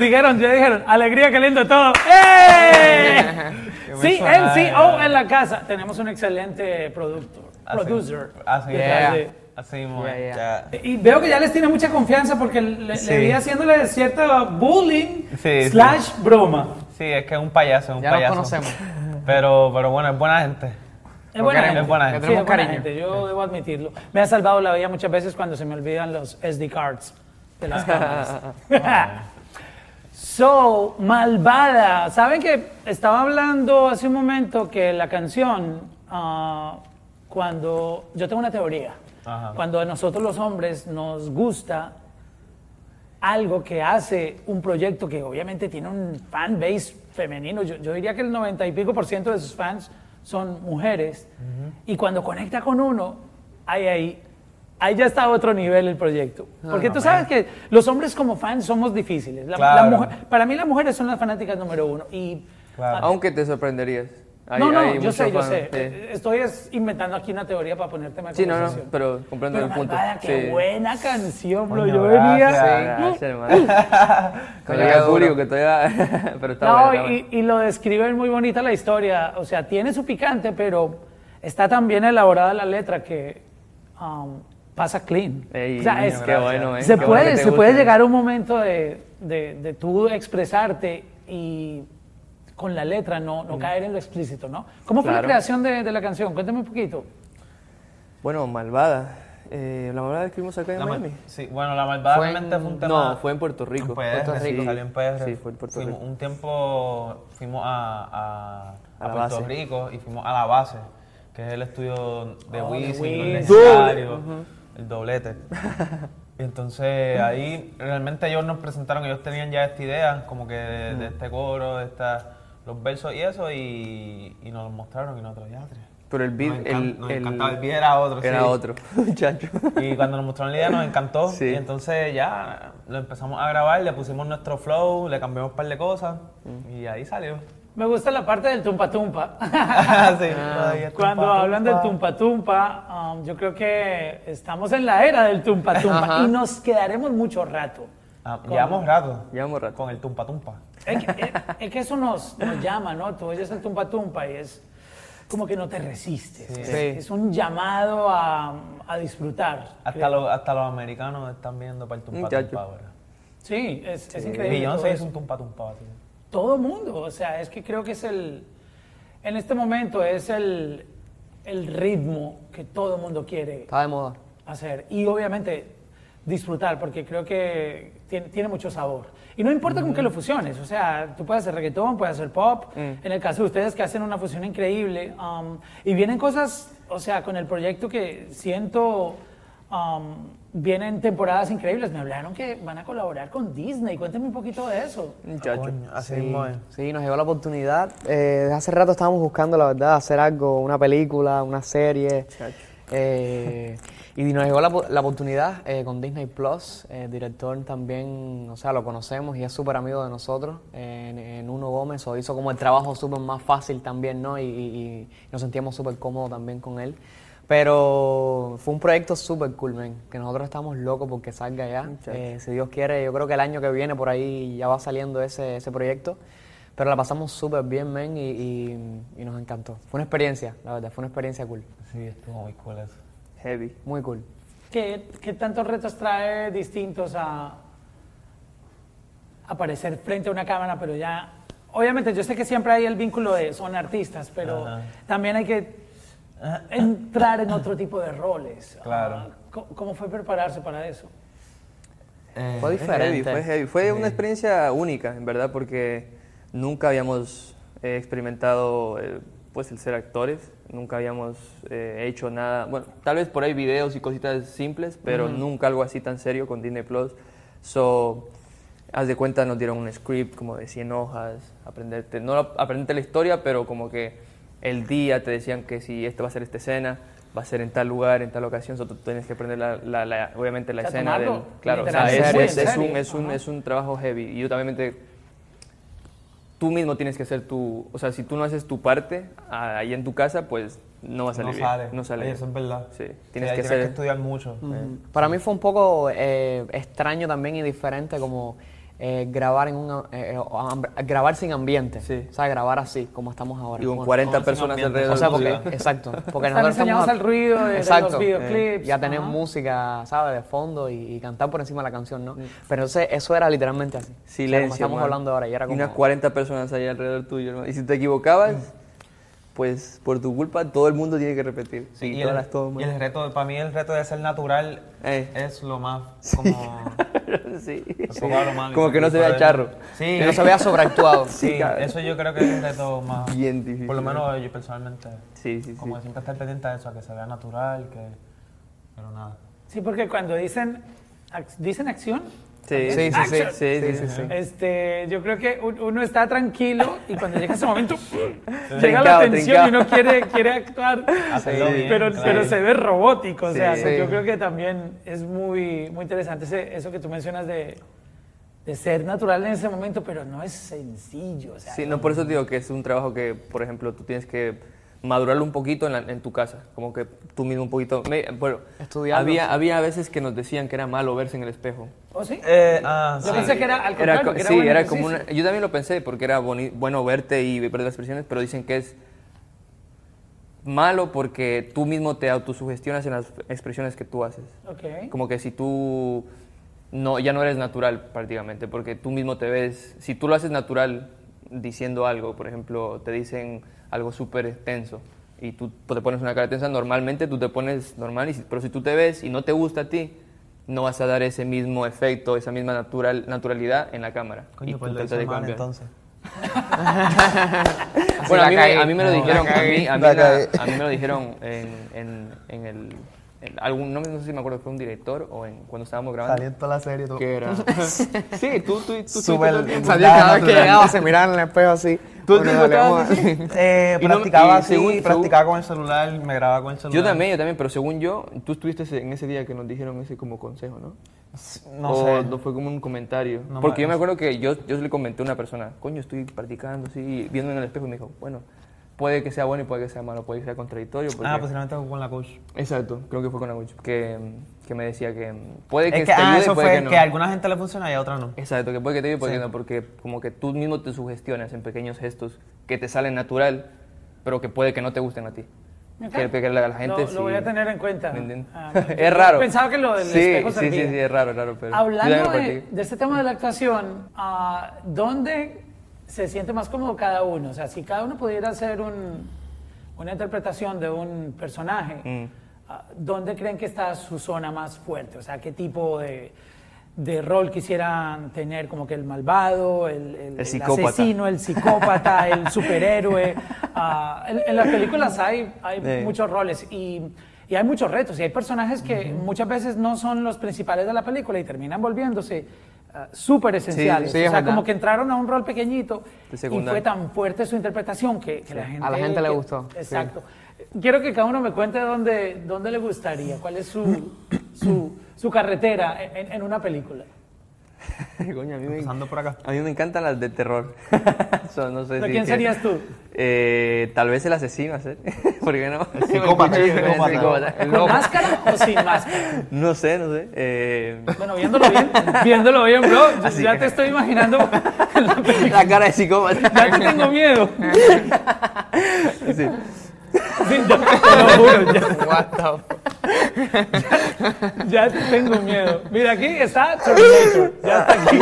Dijeron, ya dijeron, alegría, qué lindo todo. ¡Eh! Sí, NCO en la casa. Tenemos un excelente productor, producer. Así, de- así. Yeah. Y veo que ya les tiene mucha confianza porque le, Sí. le vi haciéndole cierto bullying Sí, sí. slash broma. Sí, es que es un payaso, es un Ya nos payaso. conocemos. Pero, pero bueno, es buena gente. Es buena gente. es buena Sí, gente. es buena cariño. gente, Yo debo admitirlo. Me ha salvado la vida muchas veces cuando se me olvidan los SD cards de las cámaras. so, malvada. ¿Saben que estaba hablando hace un momento que la canción, ah, cuando. Yo tengo una teoría. Ajá. Cuando a nosotros los hombres nos gusta algo que hace un proyecto que obviamente tiene un fan base femenino. Yo, yo diría que el 90 y pico por ciento de sus fans son mujeres. Y cuando conecta con uno, ahí, ahí, ahí ya está a otro nivel el proyecto. Porque tú sabes que los hombres como fans somos difíciles. La- la Claro. mujer- para mí las mujeres son las fanáticas número uno. Y Claro. Aunque te sorprenderías. Hay- no, no, hay yo sé, yo fans, sé. sí. Eh, Estoy es inventando aquí una teoría para ponerte en Sí, no, no, pero comprendo Pero el punto. Malvada, qué Sí. buena canción, bro. Coño, Yo venía... gracias. Gracias, hermano. Con Gracias, el público que todavía. pero está No, bueno. está y, y lo describe muy bonita la historia. O sea, tiene su picante, pero está tan bien elaborada la letra que um, pasa clean. bueno. Ey, o sea, es- qué bueno, ¿eh? se Qué bueno puede, que te se guste. puede llegar a un momento de, de, de tú expresarte y con la letra no, no caer en lo explícito, ¿no? ¿Cómo fue la creación de, de la canción? Cuéntame un poquito. Bueno, Malvada. Eh, la Malvada escribimos acá en La Miami. sí, bueno, la malvada Fue en- realmente fue un tema. No, fue en Puerto Rico. En PR, Puerto sí, Rico. salió en PR. Sí, fue en Puerto Fuimos- Rico. Un tiempo fuimos a, a, A a la Puerto base. Rico y fuimos a la base, que es el estudio de Oh, de Wisin, Wisin. los legendarios, el doblete. y entonces ahí realmente ellos nos presentaron, ellos tenían ya esta idea, como que de, de este coro, de esta, los versos y eso, y, y nos lo mostraron y nosotros ya. tres. Pero el beat. Nos, el, nos el- el beat era otro, Era sí. otro, muchacho. Y cuando nos mostraron la idea nos encantó. Sí. Y entonces ya lo empezamos a grabar, le pusimos nuestro flow, le cambiamos un par de cosas y ahí salió. Me gusta la parte del tumpa tumpa. Sí, ahí es Cuando tumpa, hablan del tumpa. tumpa tumpa, um, yo creo que estamos en la era del tumpa tumpa Ajá. y nos quedaremos mucho rato. Ah, llevamos rato. Llevamos rato. Con el tumpa tumpa. Es que, es- es que eso nos, nos llama, ¿no? Tú oyes el tumpa tumpa y es como que no te resistes. Sí. Es, Sí. es un llamado a, a disfrutar. Hasta, los, hasta los americanos están viendo para el tumpa tumpa ahora. Sí, es, es increíble. todo Beyoncé hizo un tumpa tumpa. tío. Todo mundo, o sea, es que creo que es el, en este momento es el, el ritmo que todo mundo quiere Está de moda. hacer y obviamente disfrutar porque creo que tiene, tiene mucho sabor. Y no importa con qué lo fusiones, o sea, tú puedes hacer reggaetón, puedes hacer pop, en el caso de ustedes que hacen una fusión increíble um, y vienen cosas, o sea, con el proyecto que siento... um, vienen temporadas increíbles. Me hablaron que van a colaborar con Disney. Cuéntame un poquito de eso. Muchacho. Coño, así Sí, mismo es. sí, nos llegó la oportunidad. Eh, desde hace rato estábamos buscando, la verdad, hacer algo, una película, una serie. Eh, y nos llegó la, la oportunidad eh, con Disney Plus. El director también, o sea, lo conocemos y es súper amigo de nosotros, en, en Uno Gómez. O hizo como el trabajo súper más fácil también, ¿no? Y, y- y nos sentíamos súper cómodos también con él. Pero fue un proyecto súper cool, man, que nosotros estamos locos porque salga ya. Eh, si Dios quiere, yo creo que el año que viene por ahí ya va saliendo ese, ese proyecto. Pero la pasamos súper bien, man, y, y- y nos encantó. Fue una experiencia, la verdad, fue una experiencia cool. Sí, estuvo muy cool eso. Heavy. Muy cool. ¿qué, qué tantos retos trae distintos a aparecer frente a una cámara, pero ya... Obviamente, yo sé que siempre hay el vínculo de son artistas, pero Ajá. también hay que entrar en otro tipo de roles. Claro. Ah, ¿cómo, cómo fue prepararse para eso? Fue Fue heavy, diferente. fue heavy. Fue una experiencia única, en verdad, porque nunca habíamos eh, experimentado eh, pues el ser actores, nunca habíamos eh, hecho nada, bueno, tal vez por ahí videos y cositas simples, pero nunca algo así tan serio con Disney Plus. So, haz de cuenta, nos dieron un script como de 100 hojas, aprenderte, no aprenderte la historia, pero como que el día te decían que si esta va a ser esta escena, va a ser en tal lugar, en tal ocasión, so, tú tienes que aprender la, la- la- obviamente la O sea, escena del... Claro, o sea, es, un, es, un, es un trabajo heavy. Y yo también me- tú mismo tienes que hacer tu, o sea, si tú no haces tu parte ah, ahí en tu casa, pues no va a salir no bien. sale. No sale. Oye, bien. eso es verdad. Sí, Sí, tienes ahí que tienes hacer. que estudiar mucho. eh. Para mí fue un poco eh, extraño también y diferente como eh, grabar en un eh, o amb- grabar sin ambiente, Sí. o sea, grabar así como estamos ahora. Y con Bueno, 40 sin personas alrededor. o sea, porque, exacto, porque Están nosotros enseñados estamos al ruido de, de Exacto. los videoclips. ya tener ajá. música, ¿sabes? De fondo y, y cantar por encima de la canción, ¿no? Pero entonces eso era literalmente así. O sea, Silencio. como estamos man. hablando ahora y era Y como... unas 40 personas ahí alrededor tuyo. ¿no? Y si te equivocabas, pues por tu culpa todo el mundo tiene que repetir. Sí, y y, todas el, las tomas. y el reto, para mí el reto de ser natural Eh. es lo más como... sí. un poco hablo mal, Como que no se vea charro. Sí, Que no se vea sobreactuado. Sí, cabrón. eso yo creo que es el reto más... Bien difícil. Por lo menos yo personalmente. Sí, sí, Como sí. siempre estar pendiente de eso, a que se vea natural, que... Pero nada. Sí, porque cuando dicen, ac- dicen acción, Sí, Sí, sí, sí. Action. Sí, sí, sí, sí. este, yo creo que un- uno está tranquilo y cuando llega ese momento llega la tensión y uno quiere, quiere actuar, pero, claro. pero se ve robótico. O sea, Sí. yo creo que también es muy, muy interesante ese- eso que tú mencionas de, de ser natural en ese momento, pero no es sencillo. O sea, Sí, no, por eso digo que es un trabajo que, por ejemplo, tú tienes que madurarlo un poquito en, la- en tu casa, como que tú mismo un poquito... me- bueno, Estudiarlo, había, había veces que nos decían que era malo verse en el espejo. ¿Oh, sí? Eh, ah, Yo sí. pensé que era al Era, contrario, co- que era sí, era como una... Yo también lo pensé porque era boni- bueno verte y ver las expresiones, pero dicen que es malo porque tú mismo te autosugestionas en las expresiones que tú haces. Ok. Como que si tú no, ya no eres natural prácticamente, porque tú mismo te ves, si tú lo haces natural diciendo algo, por ejemplo, te dicen algo súper tenso y tú te pones una cara tensa, normalmente tú te pones normal, y pero si tú te ves y no te gusta a ti, no vas a dar ese mismo efecto, esa misma natural, naturalidad en la cámara. y Coño, tú pues lo de mal entonces. Bueno, a mí, a mí me lo dijeron, a cagué. mí, a mí La la- cagué. a mí me lo dijeron en, en, en el, algún, no, sé si me acuerdo, fue un director o en, cuando estábamos grabando. Salí en toda la serie. tú. Que era. sí, tú, tú, tú, tú, el. Salía cada vez que llegaba, se miraba en el espejo así. Tú Bueno, así. Eh, Y no- practicaba y así, según- según- practicaba con el celular, me grababa con el celular. Yo también, yo también, pero según yo, tú estuviste en ese día que nos dijeron ese como consejo, ¿no? No o sé. no fue como un comentario. No Porque me- yo me acuerdo que yo, yo le comenté a una persona, coño, estoy practicando así, viendo en el espejo y me dijo, bueno, puede que sea bueno y puede que sea malo, puede que sea contradictorio. Porque... Ah, posiblemente con la coach. Exacto, creo que fue con la coach, que, que me decía que puede que Es que, te ah, ayude, eso puede fue que no. que a alguna gente le funciona y a otra no. Exacto, que puede que te ayude, puede Sí. que no, porque como que tú mismo te sugestionas en pequeños gestos que te salen natural, pero que puede que no te gusten a ti. Ok. Que, que la, la gente lo, sí- lo voy a tener en cuenta. ¿Me? Ah, es raro. Pensaba que lo del sí, espejo sí, servía. sí, sí, es raro, raro, pero Hablando de, de este tema de la actuación, ah, ¿dónde se siente más cómodo cada uno? O sea, si cada uno pudiera hacer un- una interpretación de un personaje, Mm. ah, ¿dónde creen que está su zona más fuerte? O sea, ¿qué tipo de, de rol quisieran tener? Como que el malvado, el, el- el psicópata. asesino, el psicópata, el superhéroe. Ah, en, en las películas hay, hay Sí. muchos roles y, y hay muchos retos y hay personajes que muchas veces no son los principales de la película y terminan volviéndose ah, súper esenciales. sí, o sea, como que entraron a un rol pequeñito y fue tan fuerte su interpretación que, que la gente... a la gente le gustó. Exacto. Quiero que cada uno me cuente dónde, dónde le gustaría, cuál es su, su, su carretera en, en una película. Coño, a mí, me, Empezando por acá. a mí me encantan las de terror. So, no sé ¿De si quién que- serías tú? Eh, tal vez el asesino, ¿sí? ¿Por qué no? El psicópata, el psicópata. El ¿Con máscara o sin máscara? No sé, no sé. Eh, Bueno, viéndolo bien, viéndolo bien, bro, Así. ya te estoy imaginando la película. la cara de psicópata. Ya te tengo miedo. Sí. Sí, ya, te lo juro, ya, ya tengo miedo. Mira, aquí está Terminator. Ya está aquí.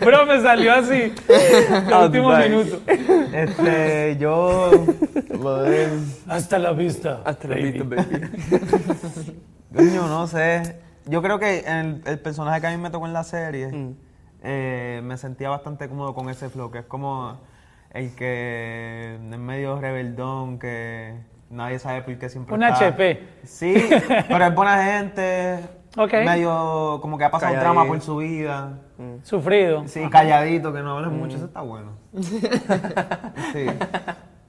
Bro, me salió así. El último minuto. Este, yo. Lo de. Hasta la vista. Hasta la baby. vista, baby. No sé. Yo creo que el, el personaje que a mí me tocó en la serie, eh, me sentía bastante cómodo con ese flow, que es como el que es medio rebeldón, que nadie sabe por qué siempre Un está. HP. Sí, pero es buena gente. Ok. Medio como que ha pasado un Calladito. drama por su vida. Sufrido. Sí, calladito, que no hable mucho, eso está bueno. sí.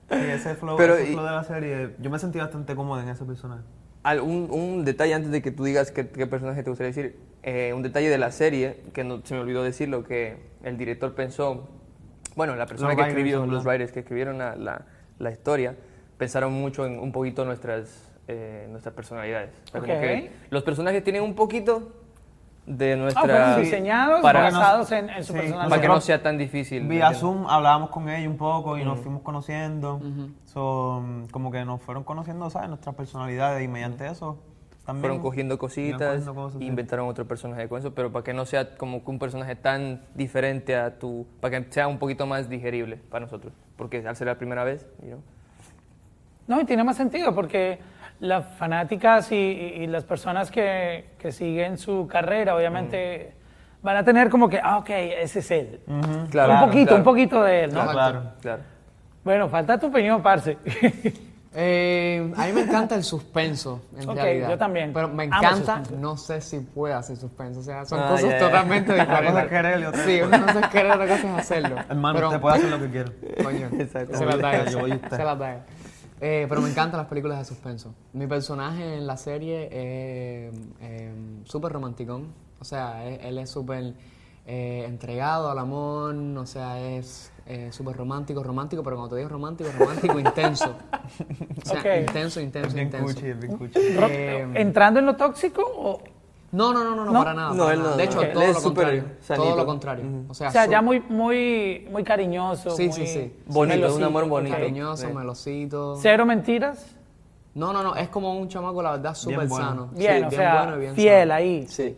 Sí, ese flow, Pero ese y- flow de la serie, yo me sentí bastante cómodo en ese personaje. Un, un detalle antes de que tú digas qué, qué personaje te gustaría decir. eh, un detalle de la serie, que no, se me olvidó decirlo, que el director pensó, bueno, la persona Los que writers, escribió, los writers que escribieron la, la, la historia, pensaron mucho en un poquito nuestras, eh, nuestras personalidades. O sea, como Ok. que los personajes tienen un poquito de Ah, nuestra... fueron diseñados para- basados en, en su Sí, personalidad. para que no sea tan difícil. ¿me Vía? Zoom hablábamos con ellos un poco y nos fuimos conociendo. So, mm, como que nos fueron conociendo, ¿sabes? Nuestras personalidades y mediante eso también. fueron cogiendo cositas cosas, e sí. inventaron otro personaje con eso, pero para que no sea como que un personaje tan diferente a tu, para que sea un poquito más digerible para nosotros, porque al ser la primera vez, you know, No, y tiene más sentido porque las fanáticas y, y- y las personas que, que siguen su carrera, obviamente, van a tener como que, ah, ok, ese es él. Claro, un poquito, claro. un poquito de él, ¿no? Claro. claro. Bueno, falta tu opinión, parce. Eh, a mí me encanta el suspenso, en Ok, realidad. yo también. Pero me encanta, no sé si puedo hacer suspenso. O sea, son Ah, cosas ya. totalmente Una diferentes. cosa es querer y otra Sí, es- una cosa es querer, otra cosa es hacerlo. Hermano, Pero- usted puede hacer lo que quiera. Coño, Exacto. se las da Yo voy a él. usted. Se las da. Eh, pero me encantan las películas de suspenso. Mi personaje en la serie es eh, súper romanticón. O sea, él, él es súper eh, entregado al amor. O sea, es eh, súper romántico, romántico, pero cuando te digo romántico, romántico intenso. O sea, intenso, intenso, Bien intenso. cuchi, bien cuchi. Ro- Eh, ¿Entrando en lo tóxico o...? No, no, no, no, no, para nada. No, para él nada. no, De hecho, todo lo contrario. Todo lo contrario. O sea, O sea, ya muy, muy, muy cariñoso. Sí, muy sí, sí. Bonito, melosito, un amor bonito. cariñoso, Sí. melosito. ¿Cero mentiras? No, no, no, es como un chamaco, la verdad, súper bueno. sano. Bien, Sí, o sea, bueno y bien fiel sano. ahí. Sí.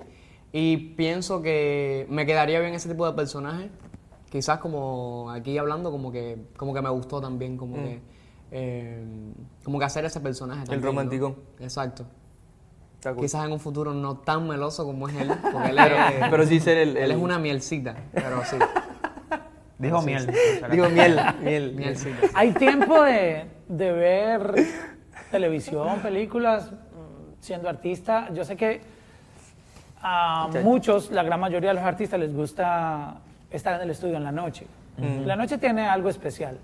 Y pienso que me quedaría bien ese tipo de personaje. Quizás como aquí hablando, como que, como que me gustó también, como que eh, como que hacer ese personaje. también, ¿no? romanticón. Exacto. Cool. Quizás en un futuro no tan meloso como es él, porque él Pero, es, pero sí ser el... él es el- una mielcita, pero sí, Dijo miel. Digo, miel, miel. mielcita. ¿Hay tiempo de, de ver televisión, películas, mm, siendo artista? Yo sé que a muchos, la gran mayoría de los artistas les gusta estar en el estudio en la noche. La noche tiene algo especial.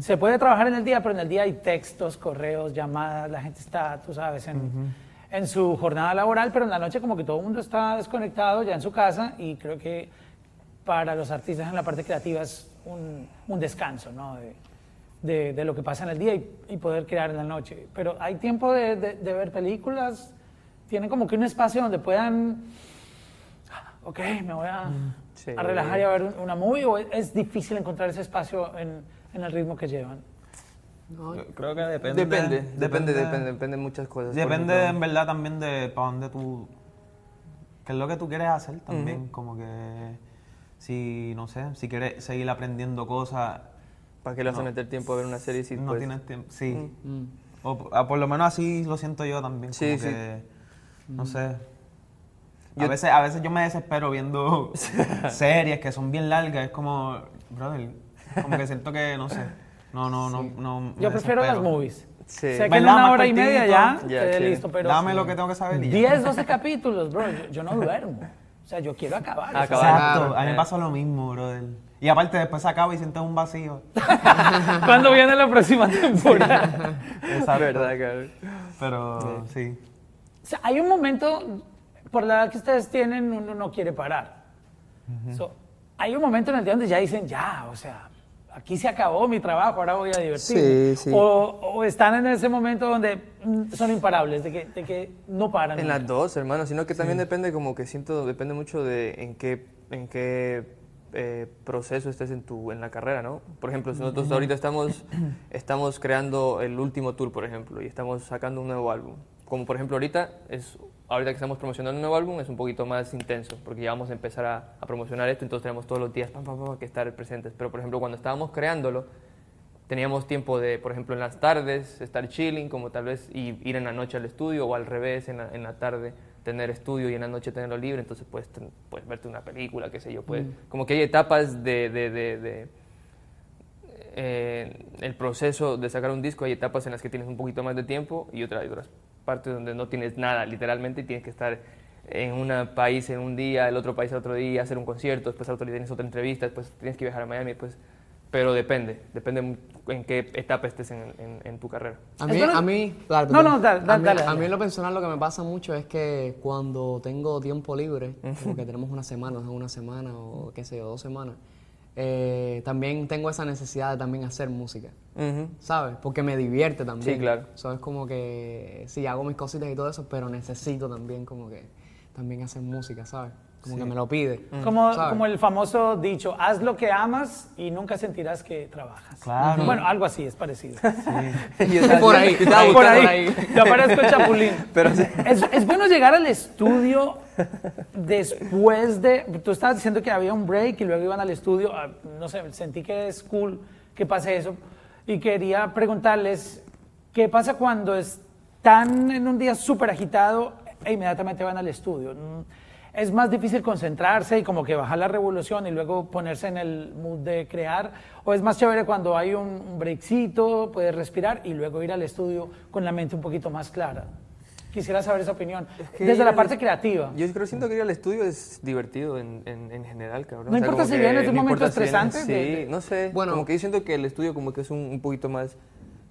Se puede trabajar en el día, pero en el día hay textos, correos, llamadas, la gente está, tú sabes, en, en su jornada laboral, pero en la noche como que todo el mundo está desconectado ya en su casa y creo que para los artistas en la parte creativa es un, un descanso, ¿no? De, de- de lo que pasa en el día y, y poder crear en la noche. Pero hay tiempo de, de- de ver películas, tienen como que un espacio donde puedan, ok, me voy a, Sí. a relajar y a ver un- una movie, o es, difícil encontrar ese espacio en, en el ritmo que llevan. Creo que depende. Depende, depende, depende, depende de muchas cosas. Depende ejemplo. en verdad también de para dónde tú. qué es lo que tú quieres hacer también. Como que. Si, no sé, si quieres seguir aprendiendo cosas, ¿Para qué le vas a meter tiempo a ver una serie si no pues, tienes tiempo. Sí. O p- a- por lo menos así lo siento yo también. Sí, como sí. que, No sé. A, Yo- veces, a veces yo me desespero viendo series que son bien largas. Es como, brother, como que siento que, no sé. No, no, no. no Yo prefiero las movies. Sí. Sé que en una hora y media ya, quedé chévere. listo, pero Dame lo que tengo que saber y ya. 10, 12 capítulos, bro, yo, yo no duermo. O sea, yo quiero acabar. Acabar. Exacto, a mí me Eh. pasa lo mismo, brother. Y aparte después se acaba y sientes un vacío. ¿Cuándo viene la próxima temporada? Exacto. verdad. Pero sí. O sea, hay un momento, por la edad que ustedes tienen, uno no quiere parar. So, hay un momento en el día donde ya dicen, ya, o sea, aquí se acabó mi trabajo, ahora voy a divertirme. Sí, sí. O, o están en ese momento donde mm, son imparables, de que, de que no paran. En las dos, hermano, sino que también depende como que siento, depende mucho de en qué, en qué eh, proceso estés en, tu, en la carrera, ¿no? Por ejemplo, si nosotros ahorita estamos, estamos creando el último tour, por ejemplo, y estamos sacando un nuevo álbum. Como por ejemplo ahorita, es, ahorita que estamos promocionando un nuevo álbum es un poquito más intenso, porque ya vamos a empezar a, a promocionar esto, entonces tenemos todos los días pam, pam, pam, que estar presentes. Pero por ejemplo, cuando estábamos creándolo, teníamos tiempo de, por ejemplo, en las tardes estar chilling, como tal vez y ir en la noche al estudio, o al revés, en la, en la tarde tener estudio y en la noche tenerlo libre, entonces puedes, ten- puedes verte una película, qué sé yo, puedes, como que hay etapas de, de, de- de, eh, el proceso de sacar un disco, hay etapas en las que tienes un poquito más de tiempo y otras, hay otras partes donde no tienes nada, literalmente, y tienes que estar en un país en un día, el otro país el otro día, hacer un concierto, después al otro día tienes otra entrevista, después tienes que viajar a Miami, después, pero depende, depende en qué etapa estés en, en- en tu carrera. A mí, a mí, dale, No, no, dale, a dale, mí, dale, a mí en lo personal lo que me pasa mucho es que cuando tengo tiempo libre, como que tenemos una semana, o una semana o qué sé yo, dos semanas, eh, también tengo esa necesidad de también hacer música. ¿sabes? Porque me divierte también. Sí, claro. So, es como que, sí, hago mis cositas y todo eso, pero necesito también como que, también hacer música, ¿sabes? Como que me lo pide. Como, ¿sabes? como el famoso dicho, haz lo que amas y nunca sentirás que trabajas. Claro. Bueno, algo así, es parecido. por ahí, Yo por buscando ahí, te aparezco chapulín. Pero sí. es, es bueno llegar al estudio después de... Tú estabas diciendo que había un break y luego iban al estudio. ah, No sé, sentí que es cool que pase eso. Y quería preguntarles, ¿qué pasa cuando están en un día súper agitado e inmediatamente van al estudio? ¿Es más difícil concentrarse y como que bajar la revolución y luego ponerse en el mood de crear? ¿O es más chévere cuando hay un, breakcito, puedes respirar y luego ir al estudio con la mente un poquito más clara? Quisiera saber esa opinión. que Desde la parte creativa. Yo creo siento que ir al estudio es divertido en, en, en general, cabrón. No importa si vienes de un no momento si estresante, de- Sí, de- no sé. Bueno. como que yo siento que el estudio como que es un, un poquito más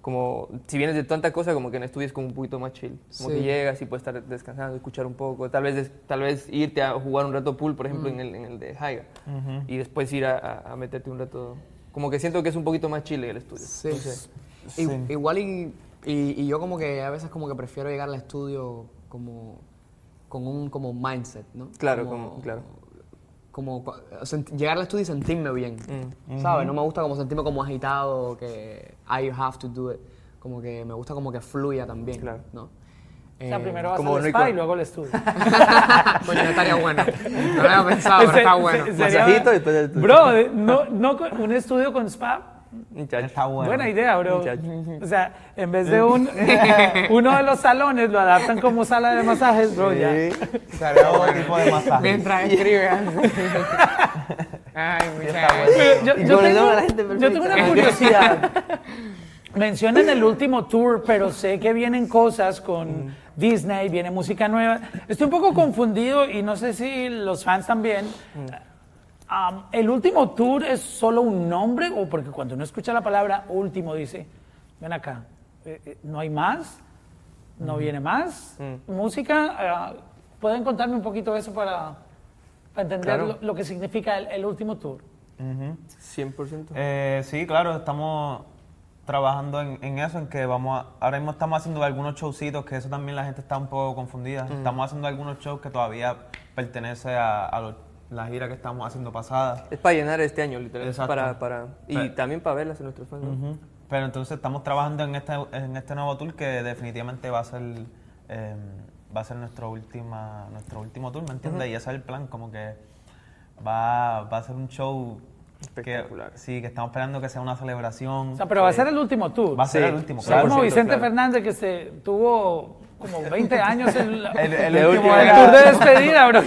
como si vienes de tanta cosa como que en estudio es como un poquito más chill como Sí. que llegas y puedes estar descansando escuchar un poco tal vez des- tal vez irte a jugar un rato pool por ejemplo en, el, en el de Haiga y después ir a, a- a meterte un rato como que siento que es un poquito más chill el estudio Sí. no sé. I- Igual y, y, y yo como que a veces como que prefiero llegar al estudio como con un como mindset, ¿no? Claro, como- claro. Como llegar al estudio y sentirme bien, Mm. ¿sabes? No me gusta como sentirme como agitado, que I have to do it. Como que me gusta como que fluya también, Claro. ¿no? o sea, Eh, primero vas como al spa y luego al estudio. Coño, estaría bueno. No lo había pensado, pero está bueno. se- sería- Masajito y después del estudio. Bro, no, no un estudio con spa. Muchacho. Está bueno. Buena idea, bro. Muchacho. O sea, en vez de un, uno de los salones lo adaptan como sala de masajes, bro, ya. Sería otro tipo de masaje. Mientras escribe. Ay, muchachos. Yo, tengo, yo tengo una curiosidad. Mencionan el último tour, pero sé que vienen cosas con Disney, viene música nueva. Estoy un poco confundido y no sé si los fans también. Um, ¿El último tour es solo un nombre o porque cuando uno escucha la palabra último dice, ven acá, eh, eh, no hay más, no viene más música? Ah, ¿Pueden contarme un poquito eso para, para entender Claro. lo, lo que significa el, el último tour? 100% Eh, sí, claro, estamos trabajando en, en eso, en que vamos a- ahora mismo estamos haciendo algunos showcitos, que eso también la gente está un poco confundida. Estamos haciendo algunos shows que todavía pertenece a, a lo- la gira que estamos haciendo pasada. Es para llenar este año, literal. Exacto. Para, para, y Pero- también para verlas en nuestros fans. Pero entonces estamos trabajando en este, en este nuevo tour que definitivamente va a ser eh, va a ser nuestro última nuestro último tour, ¿me entiendes? Y ese es el plan, como que va, va a ser un show Espectacular. Que, sí, que estamos esperando que sea una celebración. O sea, pero va a ser el último tour. Va a ser Sí. el último, claro. como 100%, Vicente claro. Fernández que se tuvo como 20 años el, El, el El último era- tour de despedida, bro.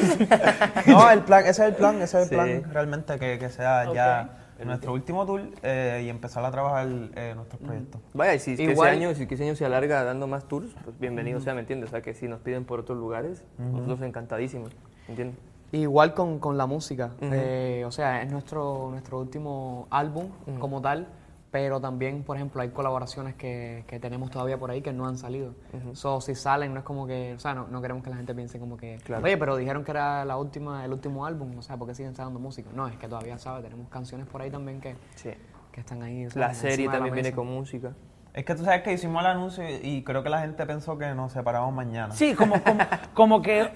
No, el plan, ese es el plan, ese es el Sí. plan realmente que, que sea ya nuestro último tour eh, y empezar a trabajar eh, nuestros proyectos. Vaya, y si que Igual- ese año, si ese año se alarga dando más tours, pues bienvenido sea, ¿me entiendes? O sea, que si nos piden por otros lugares, nosotros encantadísimos, ¿me entiendes? Igual con, con la música. Eh, o sea, es nuestro, nuestro último álbum como tal, pero también, por ejemplo, hay colaboraciones que, que tenemos todavía por ahí que no han salido. So, si salen, no es como que, o sea, no, no queremos que la gente piense como que, Claro. oye, pero dijeron que era la última, el último álbum, o sea, ¿por qué siguen sacando música? No, es que todavía, ¿sabes? Tenemos canciones por ahí también que, Sí. que están ahí. La serie la también viene con música. Es que tú sabes que hicimos el anuncio y- creo que la gente pensó que nos separamos mañana. Sí, como, como, como que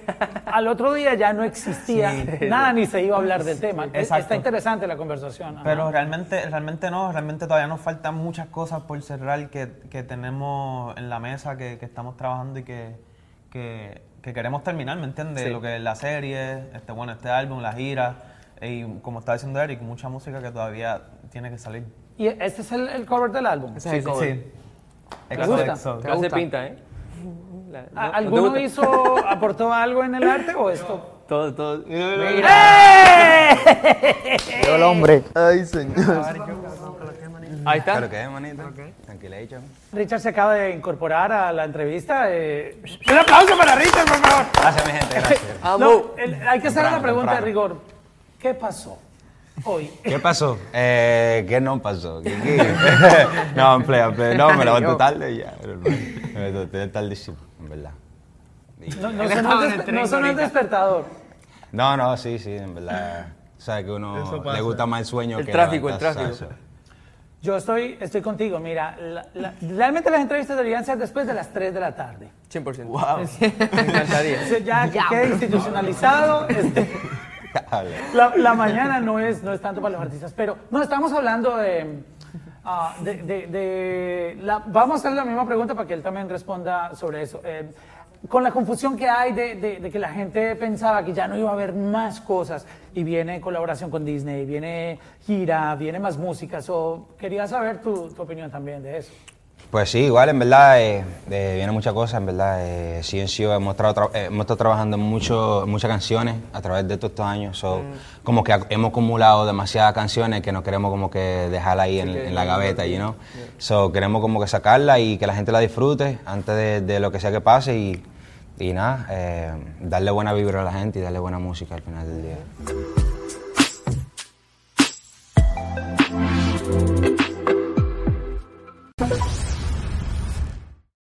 al otro día ya no existía nada ni se iba a hablar del tema. Exacto. Está interesante la conversación. ajá. Pero realmente, realmente no, realmente todavía nos faltan muchas cosas por cerrar que, que tenemos en la mesa, que, que estamos trabajando y que, que, que queremos terminar, ¿me entiendes? Sí. Lo que es la serie, este, bueno, este álbum, la gira, y como está diciendo Eric, mucha música que todavía tiene que salir. Y este es el, el cover del álbum. Ese es el Sí, cover. Sí. ¿Te gusta? exo. Clase gusta? pinta, ¿eh? La- ¿no- ¿A- no te ¿Alguno gusta? hizo, aportó algo en el arte o esto? Todo, todo. Llegó el hombre. Ay, señor. Ahí está. Claro que es, manito. Tranquila, hecho. Richard se acaba de incorporar a la entrevista. eh, Un aplauso para Richard, por favor. Gracias, mi gente, gracias. No, el- hay que hacer una Temprano, pregunta de rigor. ¿Qué pasó hoy? ¿Qué pasó? Eh, ¿Qué no pasó? ¿Qué, qué? no, en play, en play. No, me levanto tarde y ya. Me levanté tardísimo, en verdad. Y- No, no sonó, no sonó el despertador. No, no, sí, sí, en verdad. Sabes que uno le gusta más el sueño El que tráfico, el tráfico. Yo estoy, estoy contigo. Mira, la- la- realmente las entrevistas deberían ser después de las 3 de la tarde. 100%. Wow. Me encantaría. O sea, Ya que quede institucionalizado. este. La, mañana no es, no es tanto para los artistas. Pero no, estamos hablando de. ah, de, la- vamos a hacerle la misma pregunta para que él también responda sobre eso. Eh, con la confusión que hay de, de- de que la gente pensaba que ya no iba a haber más cosas y viene colaboración con Disney, viene gira, viene más música. So, quería saber tu opinión también de eso. Pues sí, igual, en verdad, eh, eh, viene muchas cosas, en verdad. Eh, CNCO hemos, tra- eh, hemos estado trabajando en mucho, en muchas canciones a través de todos estos años. So, Como que hemos acumulado demasiadas canciones que no queremos como que dejarla ahí en, en la gaveta, you know? So, queremos como que sacarla y que la gente la disfrute antes de, de lo que sea que pase y, y nada, eh, darle buena vibra a la gente y darle buena música al final del día.